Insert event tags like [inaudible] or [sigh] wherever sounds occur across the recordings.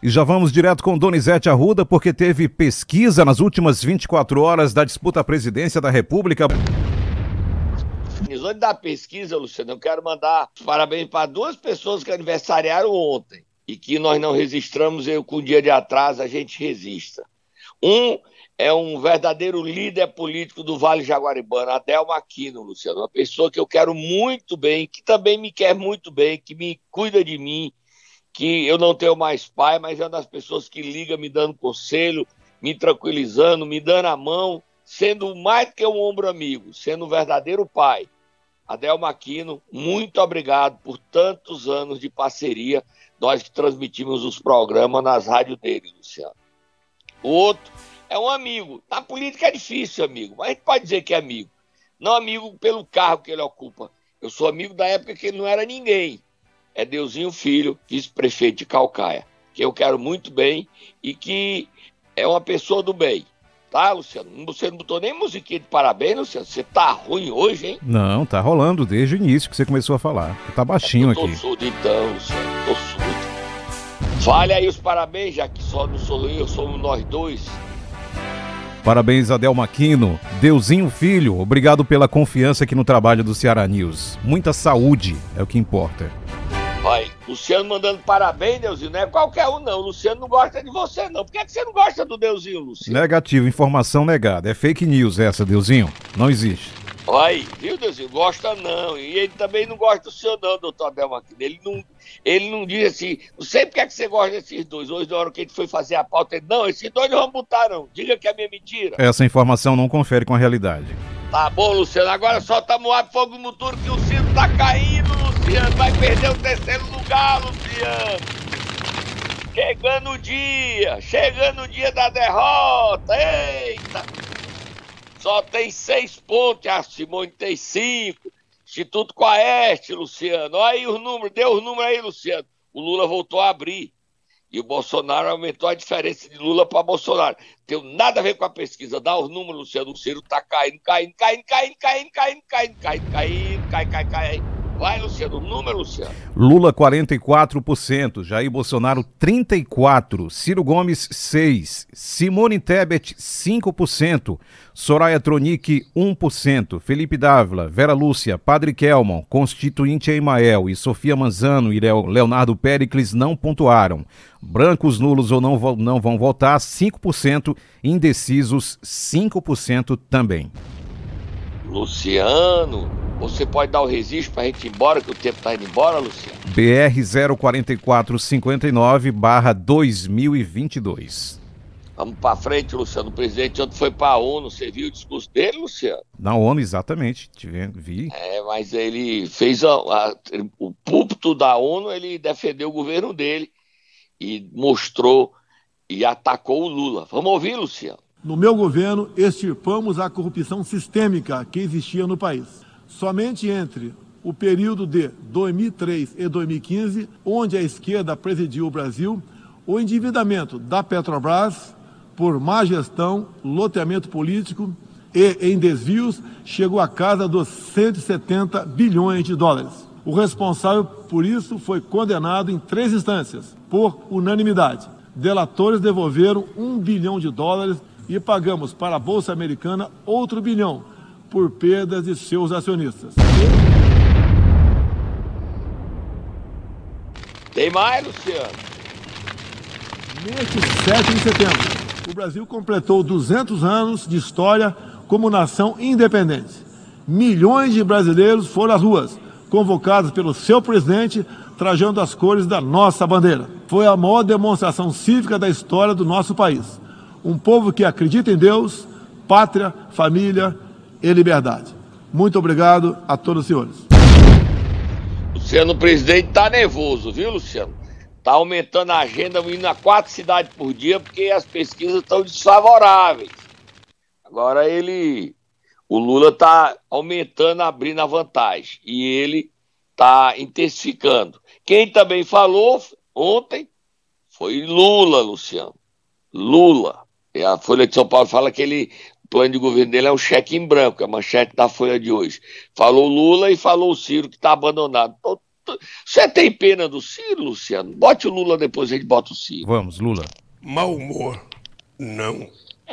E já vamos direto com Donizete Arruda, porque teve pesquisa nas últimas 24 horas da disputa à presidência da República. Antes da pesquisa, Luciano, eu quero mandar parabéns para duas pessoas que aniversariaram ontem e que nós não registramos, eu com um dia de atraso a gente resista. Um é um verdadeiro líder político do Vale Jaguaribana, Adelmo Aquino, Luciano, uma pessoa que eu quero muito bem, que também me quer muito bem, que me cuida de mim, que eu não tenho mais pai, mas é uma das pessoas que liga me dando conselho, me tranquilizando, me dando a mão, sendo mais que um ombro amigo, sendo um verdadeiro pai. Adel Maquino, muito obrigado por tantos anos de parceria, nós que transmitimos os programas nas rádios dele, Luciano. O outro é um amigo. Na política é difícil, amigo, mas a gente pode dizer que é amigo. Não amigo pelo cargo que ele ocupa. Eu sou amigo da época que ele não era ninguém é Deusinho Filho, vice-prefeito de Calcaia, que eu quero muito bem e que é uma pessoa do bem. Tá, Luciano? Você não botou nem musiquinha de parabéns, Luciano? Você tá ruim hoje, hein? Não, tá rolando desde o início que você começou a falar. Tá baixinho é tô aqui. Tô surdo então, Luciano. Tô surdo. Fale aí os parabéns, já que só não sou eu, somos nós dois. Parabéns, Adel Maquino. Deusinho Filho, obrigado pela confiança aqui no trabalho do Ceará News. Muita saúde é o que importa. Luciano mandando parabéns, Deusinho. Não é qualquer um, não. O Luciano não gosta de você, não. Por que, é que você não gosta do Deusinho, Luciano? Negativo, informação negada. É fake news essa, Deusinho. Não existe. Aí, viu, Deusinho? Gosta não. E ele também não gosta do senhor, não, doutor Abel Maquina. Ele não, ele não diz assim, não sei porque é que você gosta desses dois. Hoje, na hora que ele foi fazer a pauta, ele, não, esses dois não vão botar, não. Diga que é minha mentira. Essa informação não confere com a realidade. Tá bom, Luciano. Agora solta Moab Fogo no Muturo que o Ciro tá caindo, Luciano. Vai perder o terceiro lugar, Luciano. Chegando o dia. Chegando o dia da derrota. Eita. Só tem seis pontos. A Simone tem cinco. Instituto Coeste, Luciano. Olha aí os números. Deu os números aí, Luciano. O Lula voltou a abrir. E o Bolsonaro aumentou a diferença de Lula para Bolsonaro. Tem nada a ver com a pesquisa. Dá os números, Luciano. O Ciro está caindo, caindo, caindo, caindo, caindo, caindo, caindo, caindo, caindo, cai, cai, cai. Vai, Luciano, número, Luciano. Lula 44%, Jair Bolsonaro 34%, Ciro Gomes 6%, Simone Tebet 5%, Soraya Tronic 1%, Felipe Dávila, Vera Lúcia, Padre Kelmon, Constituinte Emael e Sofia Manzano e Leonardo Pericles não pontuaram. Brancos nulos ou não, não vão votar 5%, indecisos 5% também. Luciano, você pode dar o registro para a gente ir embora, que o tempo está indo embora, Luciano? BR 04459 barra 2022. Vamos para frente, Luciano. O presidente ontem foi para a ONU. Você viu o discurso dele, Luciano? Na ONU, exatamente. Vi. É, mas ele fez a, a, o púlpito da ONU, ele defendeu o governo dele e mostrou e atacou o Lula. Vamos ouvir, Luciano. No meu governo, extirpamos a corrupção sistêmica que existia no país. Somente entre o período de 2003 e 2015, onde a esquerda presidiu o Brasil, o endividamento da Petrobras por má gestão, loteamento político e em desvios chegou à casa dos 170 bilhões de dólares. O responsável por isso foi condenado em três instâncias, por unanimidade. Delatores devolveram um bilhão de dólares e pagamos para a Bolsa Americana outro bilhão por perdas de seus acionistas. Tem mais, Luciano? Neste 7 de setembro, o Brasil completou 200 anos de história como nação independente. Milhões de brasileiros foram às ruas, convocados pelo seu presidente, trajando as cores da nossa bandeira. Foi a maior demonstração cívica da história do nosso país. Um povo que acredita em Deus, pátria, família e liberdade. Muito obrigado a todos os senhores. Luciano, o presidente está nervoso, viu, Luciano? Está aumentando a agenda, indo a quatro cidades por dia, porque as pesquisas estão desfavoráveis. Agora ele. O Lula está aumentando, abrindo a vantagem. E ele está intensificando. Quem também falou ontem foi Lula, Luciano. Lula. E a Folha de São Paulo fala que ele, plano de governo dele é um cheque em branco, é a manchete da Folha de hoje. Falou Lula e falou o Ciro, que está abandonado. Você tem pena do Ciro, Luciano? Bote o Lula depois, a gente bota o Ciro. Vamos, Lula. Mau humor não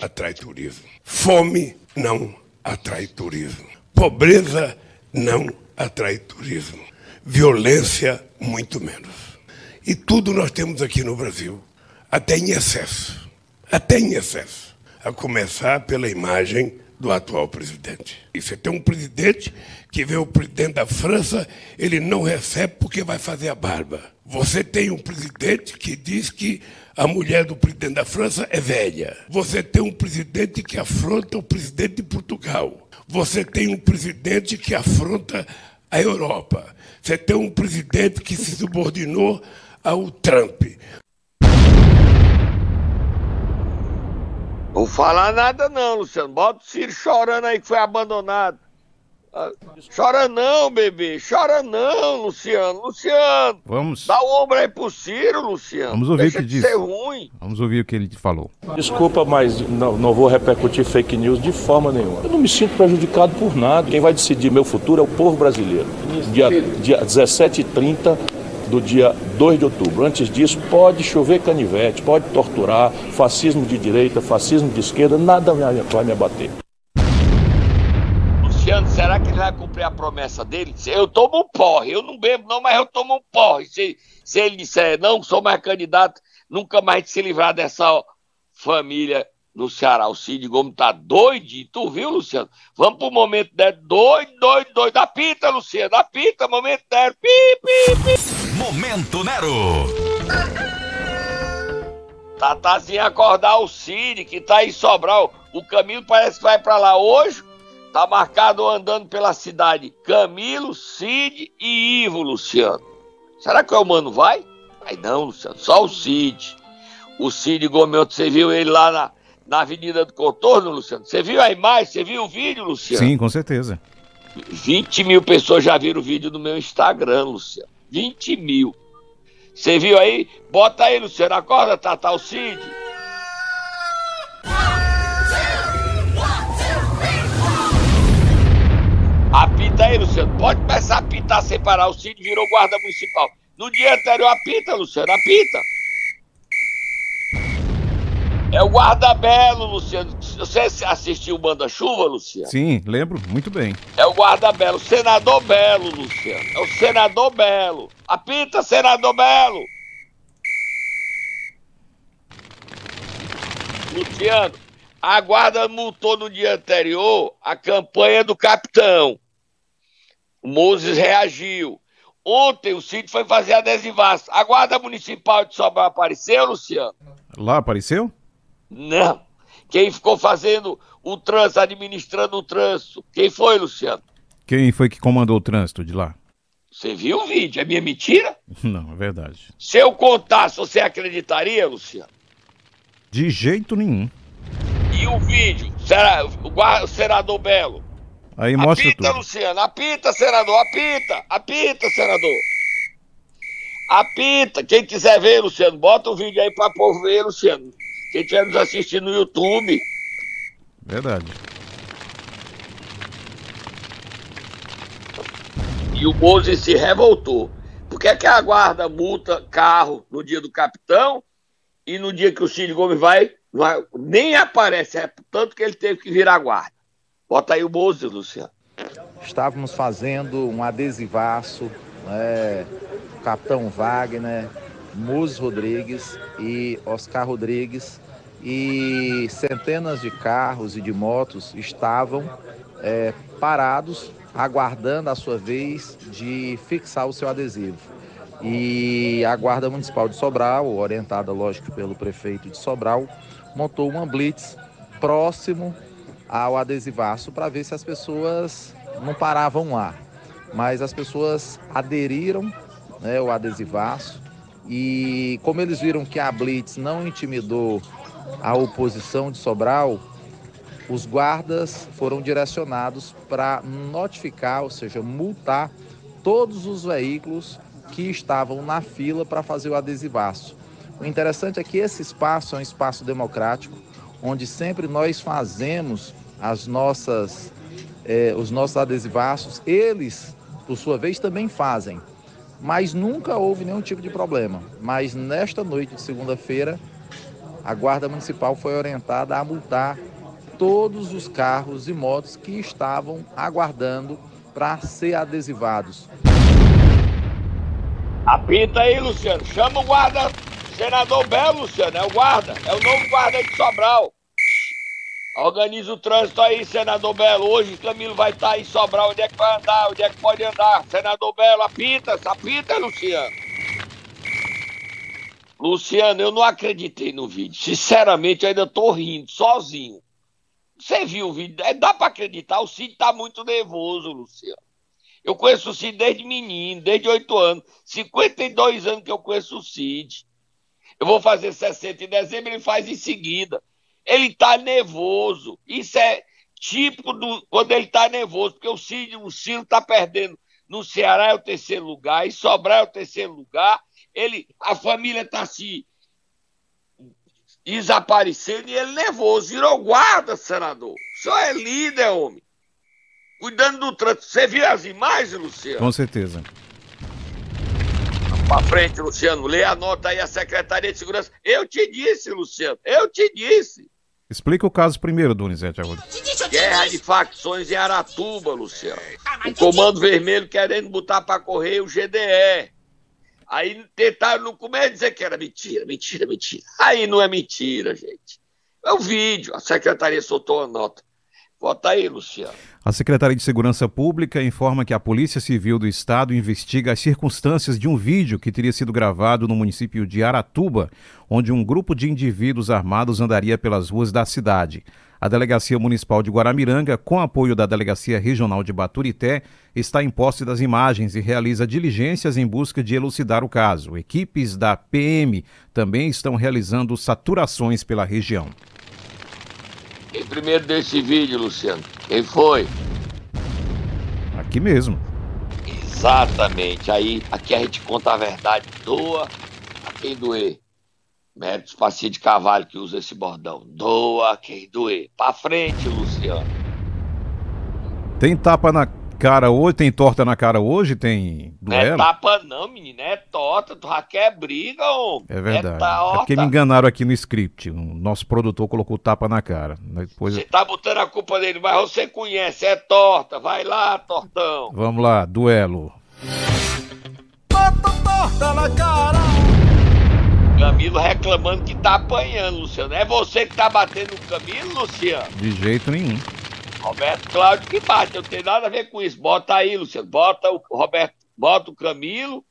atrai turismo. Fome não atrai turismo. Pobreza não atrai turismo. Violência, muito menos. E tudo nós temos aqui no Brasil, até em excesso. Até em excesso. A começar pela imagem do atual presidente. E você tem um presidente que vê o presidente da França, ele não recebe porque vai fazer a barba. Você tem um presidente que diz que a mulher do presidente da França é velha. Você tem um presidente que afronta o presidente de Portugal. Você tem um presidente que afronta a Europa. Você tem um presidente que se subordinou ao Trump. Vou falar nada não, Luciano. Bota o Ciro chorando aí que foi abandonado. Ah, chora não, bebê. Chora não, Luciano. Luciano. Vamos. Dá o ombro aí pro Ciro, Luciano. Vamos ouvir Deixa o que de disse. ser ruim. Vamos ouvir o que ele falou. Desculpa, mas não, não vou repercutir fake news de forma nenhuma. Eu não me sinto prejudicado por nada. Quem vai decidir meu futuro é o povo brasileiro. Dia, dia 17 e 30 do dia 2 de outubro. Antes disso, pode chover canivete, pode torturar, fascismo de direita, fascismo de esquerda, nada vai me abater. Luciano, será que ele vai cumprir a promessa dele? Eu tomo um porre. Eu não bebo não, mas eu tomo um porre. Se, se ele disser, não, sou mais candidato, nunca mais se livrar dessa família no Ceará. O Cid Gomes tá doido. Tu viu, Luciano? Vamos pro momento dele. Doido, doido, doido. Apita, Luciano. Apita, momento dele. Pi, pi, pi. Momento Nero. Tatazinha acordar o Cid, que tá em Sobral. O Camilo parece que vai pra lá hoje. Tá marcado andando pela cidade. Camilo, Cid e Ivo, Luciano. Será que o mano vai? Vai não, Luciano. Só o Cid. O Cid Gomes, você viu ele lá na, na Avenida do Contorno, Luciano? Você viu a imagem? Você viu o vídeo, Luciano? Sim, com certeza. 20 mil pessoas já viram o vídeo no meu Instagram, Luciano. 20 mil. Você viu aí? Bota aí, Luciano. Acorda, Tata, Cid. Apita aí, Luciano. Pode começar a apitar sem parar. O Cid virou guarda municipal. No dia anterior, apita, Luciano. Apita. É o guarda belo, Luciano. Você assistiu o Banda Chuva, Luciano? Sim, lembro muito bem. É o guarda Belo, senador Belo, Luciano. É o senador Belo. Apita, senador Belo. Luciano, a guarda multou no dia anterior a campanha do capitão. O Moses reagiu. Ontem o Cid foi fazer adesivaço. A guarda municipal de Sobral apareceu, Luciano? Lá apareceu? Não. Quem ficou fazendo o trânsito, administrando o trânsito? Quem foi, Luciano? Quem foi que comandou o trânsito de lá? Você viu o vídeo? É minha mentira? [laughs] Não, é verdade. Se eu contasse, você acreditaria, Luciano? De jeito nenhum. E o vídeo? Será, o, senador Belo? Aí mostra apita, tudo. Luciano. Apita, senador. Apita. Apita, senador. Apita. Quem quiser ver, Luciano, bota o vídeo aí pra povo ver, Luciano. Quem estiver nos assistindo no YouTube. Verdade. E o Moses se revoltou. Por que, é que a guarda multa carro no dia do capitão e no dia que o Cid Gomes vai, vai- nem aparece? É tanto que ele teve que virar guarda. Bota aí o Moses, Luciano. Estávamos fazendo um adesivaço, né, Capitão Wagner, Moses Rodrigues e Oscar Rodrigues, e centenas de carros e de motos estavam é, parados, aguardando a sua vez de fixar o seu adesivo. E a Guarda Municipal de Sobral, orientada, lógico, pelo prefeito de Sobral, montou uma blitz próximo ao adesivaço para ver se as pessoas não paravam lá. Mas as pessoas aderiram né, ao adesivaço e como eles viram que a Blitz não intimidou a oposição de Sobral, os guardas foram direcionados para notificar, ou seja, multar todos os veículos que estavam na fila para fazer o adesivaço. O interessante é que esse espaço é um espaço democrático, onde sempre nós fazemos as nossas, eh, os nossos adesivaços. Eles, por sua vez, também fazem. Mas nunca houve nenhum tipo de problema. Mas nesta noite de segunda-feira, a Guarda Municipal foi orientada a multar todos os carros e motos que estavam aguardando para ser adesivados. Apita aí, Luciano. Chama o guarda. Senador Belo, Luciano. É o guarda. É o novo guarda de Sobral. Organiza o trânsito aí, senador Belo. Hoje o Camilo vai estar tá em Sobral. Onde é que vai andar? Onde é que pode andar? Senador Belo, apita, apita, Luciano. Luciano, eu não acreditei no vídeo. Sinceramente, eu ainda tô rindo, sozinho. Você viu o vídeo? É, dá para acreditar, o Cid tá muito nervoso, Luciano. Eu conheço o Cid desde menino, desde 8 anos. 52 anos que eu conheço o Cid. Eu vou fazer 60 em dezembro, ele faz em seguida. Ele tá nervoso. Isso é típico do quando ele tá nervoso, porque o Ciro, o Ciro tá perdendo. No Ceará é o terceiro lugar, em Sobral é o terceiro lugar. Ele, a família tá se desaparecendo e ele nervoso. Virou guarda, senador. Só é líder, homem. Cuidando do trânsito. Você viu as imagens, Luciano? Com certeza. Para frente, Luciano. Lê a nota aí, a Secretaria de Segurança. Eu te disse, Luciano. Eu te disse. Explica o caso primeiro, Donizete Arruda. Guerra de facções em Aratuba, Luciano. O Comando Vermelho querendo botar para correr o GDE. Aí tentaram no começo dizer que era mentira, mentira, mentira. Aí não é mentira, gente. É o vídeo. A secretaria soltou a nota. Bota aí, Luciano. A Secretaria de Segurança Pública informa que a Polícia Civil do Estado investiga as circunstâncias de um vídeo que teria sido gravado no município de Aratuba, onde um grupo de indivíduos armados andaria pelas ruas da cidade. A Delegacia Municipal de Guaramiranga, com apoio da Delegacia Regional de Baturité, está em posse das imagens e realiza diligências em busca de elucidar o caso. Equipes da PM também estão realizando saturações pela região. Quem primeiro desse vídeo, Luciano? Quem foi? Aqui mesmo. Exatamente. Aí, aqui a gente conta a verdade. Doa a quem doer. Méritos Passinho de Cavalho que usa esse bordão. Doa a quem doer. Pra frente, Luciano. Tem tapa na cara hoje, tem torta na cara hoje, tem duelo? Não é tapa não, menina, é torta, tu já quer briga, homem. É verdade. É, é porque me enganaram aqui no script, o nosso produtor colocou tapa na cara. Depois... Você tá botando a culpa dele, mas você conhece, é torta, vai lá, tortão. Vamos lá, duelo. Bota torta na cara! Camilo reclamando que tá apanhando, Luciano. É você que tá batendo no Camilo, Luciano? De jeito nenhum. Roberto Cláudio que bate, não tem nada a ver com isso. Bota aí, Luciano, bota o Roberto, bota o Camilo,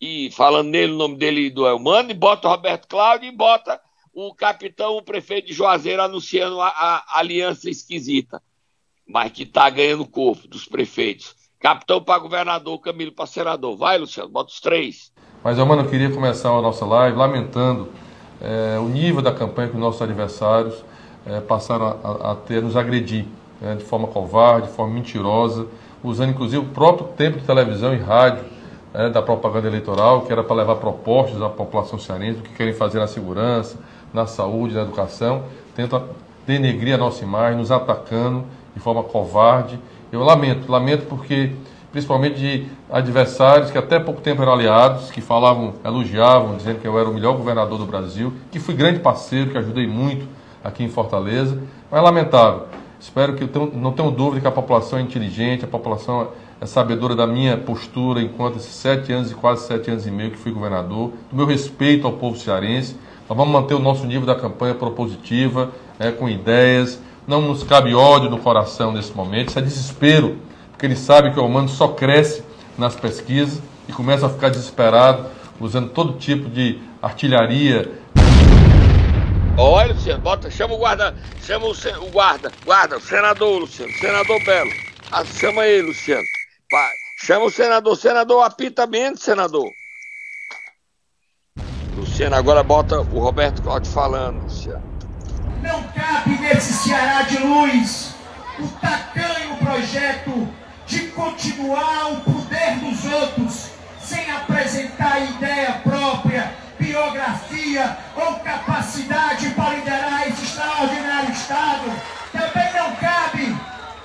e falando nele, o nome dele do Elmano, e bota o Roberto Cláudio e bota o capitão, o prefeito de Juazeiro anunciando a, a aliança esquisita, mas que tá ganhando corpo dos prefeitos. Capitão para governador, Camilo para senador. Vai, Luciano, bota os três. Mas, Elmano, eu queria começar a nossa live lamentando é, o nível da campanha que os nossos adversários é, passaram a, a ter nos agredir né, de forma covarde, de forma mentirosa, usando inclusive o próprio tempo de televisão e rádio né, da propaganda eleitoral, que era para levar propostas à população cearense, o que querem fazer na segurança, na saúde, na educação, tentam denegrir a nossa imagem, nos atacando de forma covarde. Eu lamento, lamento porque, principalmente de adversários que até pouco tempo eram aliados, que falavam, elogiavam, dizendo que eu era o melhor governador do Brasil, que fui grande parceiro, que ajudei muito aqui em Fortaleza, mas lamentável. Espero que não tenham dúvida que a população é inteligente, a população é sabedora da minha postura enquanto esses sete anos e quase sete anos e meio que fui governador, do meu respeito ao povo cearense. Nós vamos manter o nosso nível da campanha propositiva, é, com ideias. Não nos cabe ódio no coração nesse momento, isso é desespero, porque ele sabe que o humano só cresce nas pesquisas e começa a ficar desesperado, usando todo tipo de artilharia Olha, Luciano, bota, chama o guarda, chama o, o guarda, guarda, o senador, Luciano, senador Belo. Ah, chama ele, Luciano. Chama o senador, senador, apita menos, senador. Luciano, agora bota o Roberto Cláudio falando, Luciano. Não cabe nesse Ceará de luz o tacanho projeto de continuar o poder dos outros sem apresentar ideia própria biografia ou capacidade para liderar esse extraordinário Estado, também não cabe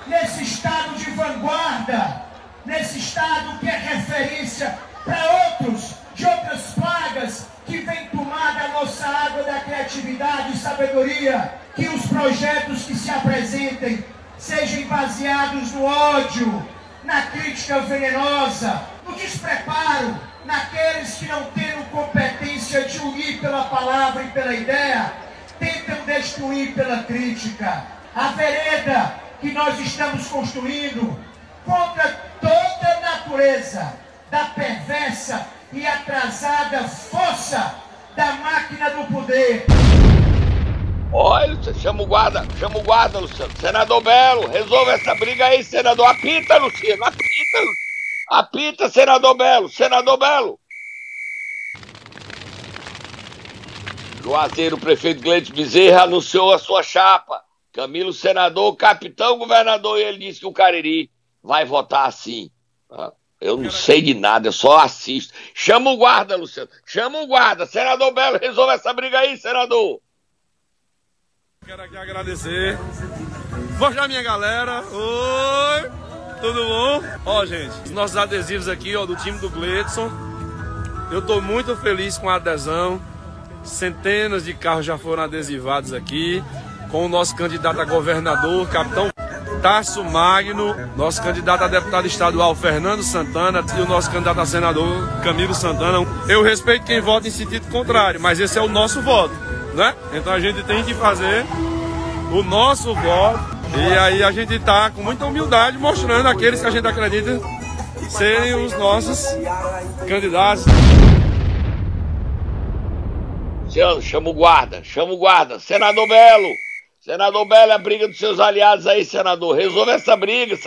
nesse Estado de vanguarda, nesse Estado que é referência para outros, de outras plagas que vem tomar da nossa água da criatividade e sabedoria, que os projetos que se apresentem sejam baseados no ódio, na crítica venenosa, no despreparo, naqueles que não têm competência de unir pela palavra e pela ideia, tentam destruir pela crítica. A vereda que nós estamos construindo contra toda a natureza da perversa e atrasada força da máquina do poder. Olha, chama o guarda, chama o guarda, Luciano. Senador Belo, resolva essa briga aí, senador. Apita, Luciano, apita. Apita, senador Belo, senador Belo. Juazeiro, prefeito Gleito Bezerra anunciou a sua chapa. Camilo, senador, capitão, governador, e ele disse que o Cariri vai votar assim. Eu não sei de nada, eu só assisto. Chama o guarda, Luciano. Chama o guarda. Senador Belo, resolve essa briga aí, senador. Quero aqui agradecer. Mostrar minha galera. Oi! Tudo bom? Ó, gente, os nossos adesivos aqui, ó, do time do Gledson. Eu tô muito feliz com a adesão. Centenas de carros já foram adesivados aqui. Com o nosso candidato a governador, capitão Tarso Magno, nosso candidato a deputado estadual Fernando Santana e o nosso candidato a senador Camilo Santana. Eu respeito quem vota em sentido contrário, mas esse é o nosso voto, né? Então a gente tem que fazer o nosso voto e aí a gente está com muita humildade mostrando aqueles que a gente acredita serem os nossos candidatos. Luciano, chama o guarda, chama o guarda. Senador Belo, senador Belo, é a briga dos seus aliados aí, senador. Resolve essa briga.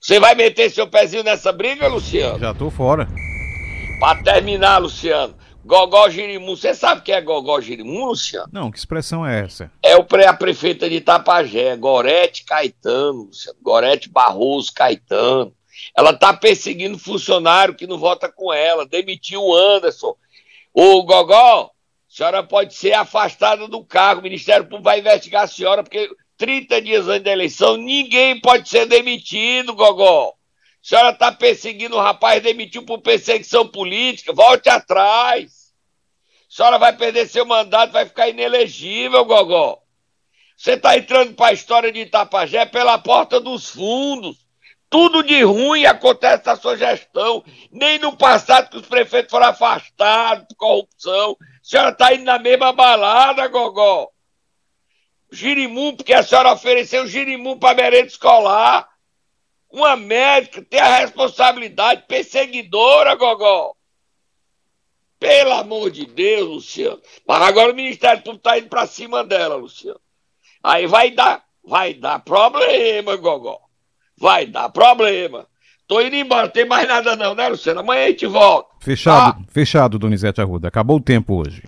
Você vai meter seu pezinho nessa briga, Luciano? Já tô fora. Pra terminar, Luciano. Gogó Girimu, você sabe o que é Gogó Girimu, Luciano? Não, que expressão é essa? É o pré a prefeita de Itapajé, Gorete Caetano, Luciano. Gorete Barroso Caetano. Ela tá perseguindo funcionário que não vota com ela, demitiu o Anderson. O Gogó, a senhora pode ser afastada do cargo, o Ministério Público vai investigar a senhora, porque 30 dias antes da eleição, ninguém pode ser demitido, Gogó. A senhora está perseguindo o rapaz, demitiu por perseguição política, volte atrás. Senhora vai perder seu mandato, vai ficar inelegível, Gogó. Você está entrando para a história de Itapajé pela porta dos fundos. Tudo de ruim acontece na sua gestão. Nem no passado que os prefeitos foram afastados por corrupção. A senhora está indo na mesma balada, Gogó. Girimum, porque a senhora ofereceu girimum para merenda escolar. Uma médica tem a responsabilidade perseguidora, Gogó. Pelo amor de Deus, Luciano. Mas agora o Ministério Público está indo para cima dela, Luciano. Aí vai dar, vai dar problema, Gogó. Vai dar problema. Tô indo embora, não tem mais nada não, né, Luciano? Amanhã a gente volta. Fechado, ah. fechado, Donizete Arruda. Acabou o tempo hoje.